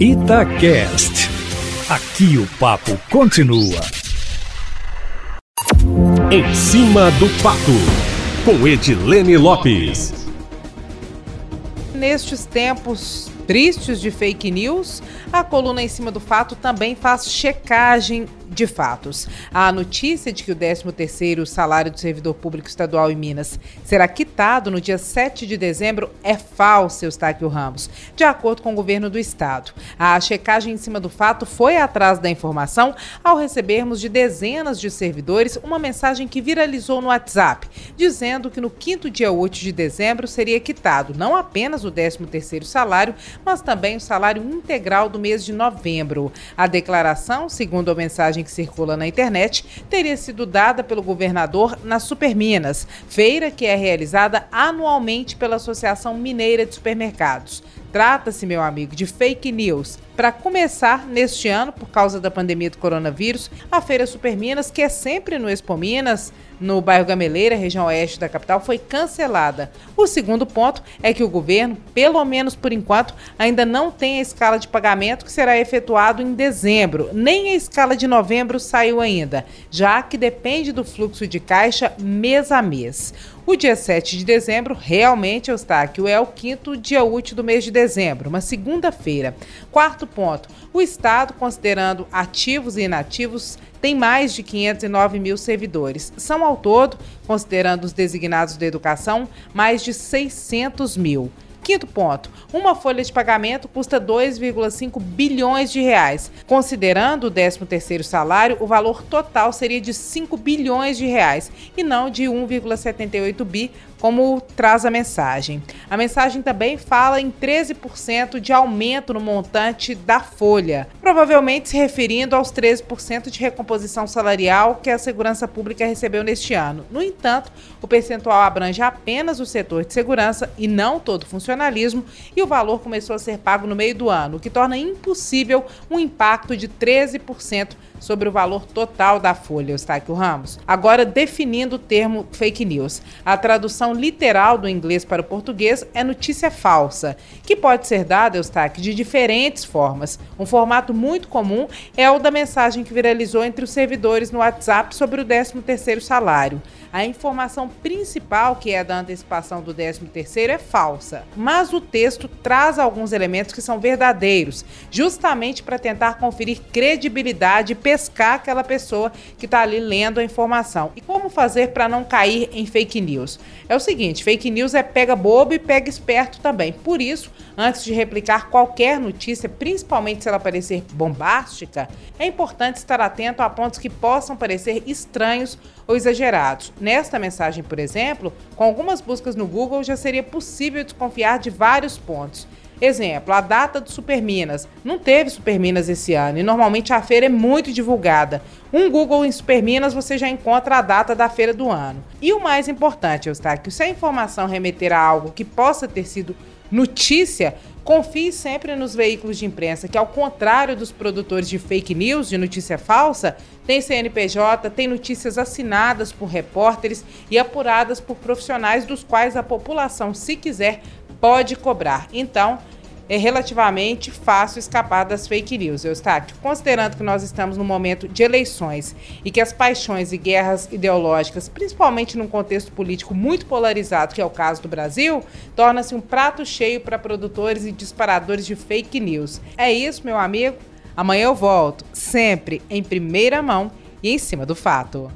Itacast. Aqui o papo continua. Em cima do papo, com Edilene Lopes. Nestes tempos tristes de fake news, a coluna em cima do fato também faz checagem de fatos. A notícia de que o 13º salário do servidor público estadual em Minas será quitado no dia 7 de dezembro é falsa, Eustáquio Ramos, de acordo com o governo do estado. A checagem em cima do fato foi atrás da informação ao recebermos de dezenas de servidores uma mensagem que viralizou no WhatsApp, dizendo que no quinto dia útil de dezembro seria quitado não apenas o 13º salário, mas também o salário integral do mês de novembro. A declaração, segundo a mensagem que circula na internet teria sido dada pelo governador na Superminas, feira que é realizada anualmente pela Associação Mineira de Supermercados. Trata-se, meu amigo, de fake news. Para começar, neste ano, por causa da pandemia do coronavírus, a Feira Superminas, que é sempre no Expo Minas, no bairro Gameleira, região oeste da capital, foi cancelada. O segundo ponto é que o governo, pelo menos por enquanto, ainda não tem a escala de pagamento que será efetuado em dezembro. Nem a escala de novembro saiu ainda, já que depende do fluxo de caixa mês a mês. O dia 7 de dezembro, realmente, Eustáquio, é o quinto dia útil do mês de dezembro, uma segunda-feira. Quarto ponto: o Estado, considerando ativos e inativos, tem mais de 509 mil servidores. São, ao todo, considerando os designados da educação, mais de 600 mil. Quinto ponto, uma folha de pagamento custa 2,5 bilhões de reais. Considerando o 13º salário, o valor total seria de 5 bilhões de reais e não de 1,78 bi, como traz a mensagem. A mensagem também fala em 13% de aumento no montante da folha, provavelmente se referindo aos 13% de recomposição salarial que a segurança pública recebeu neste ano. No entanto, o percentual abrange apenas o setor de segurança e não todo o funcionalismo, e o valor começou a ser pago no meio do ano, o que torna impossível um impacto de 13% sobre o valor total da folha, Eustáquio Ramos. Agora, definindo o termo fake news. A tradução literal do inglês para o português é notícia falsa, que pode ser dada, Eustáquio, de diferentes formas. Um formato muito comum é o da mensagem que viralizou entre os servidores no WhatsApp sobre o 13º salário. A informação principal, que é da antecipação do 13º, é falsa, mas o texto traz alguns elementos que são verdadeiros, justamente para tentar conferir credibilidade e pescar aquela pessoa que está ali lendo a informação. E como fazer para não cair em fake news? É o seguinte, fake news é pega bobo e pega esperto também. Por isso, antes de replicar qualquer notícia, principalmente se ela parecer bombástica, é importante estar atento a pontos que possam parecer estranhos ou exagerados. Nesta mensagem, por exemplo, com algumas buscas no Google já seria possível desconfiar de vários pontos. Exemplo, a data do Superminas. Não teve Superminas esse ano e normalmente a feira é muito divulgada. Um Google em Superminas você já encontra a data da feira do ano. E o mais importante, Eustáquio, se a informação remeter a algo que possa ter sido notícia, confie sempre nos veículos de imprensa, que ao contrário dos produtores de fake news, de notícia falsa, tem CNPJ, tem notícias assinadas por repórteres e apuradas por profissionais dos quais a população, se quiser, pode cobrar. Então, é relativamente fácil escapar das fake news, Eustáquio. Considerando que nós estamos num momento de eleições e que as paixões e guerras ideológicas, principalmente num contexto político muito polarizado, que é o caso do Brasil, torna-se um prato cheio para produtores e disparadores de fake news. É isso, meu amigo. Amanhã eu volto, sempre em primeira mão e em cima do fato.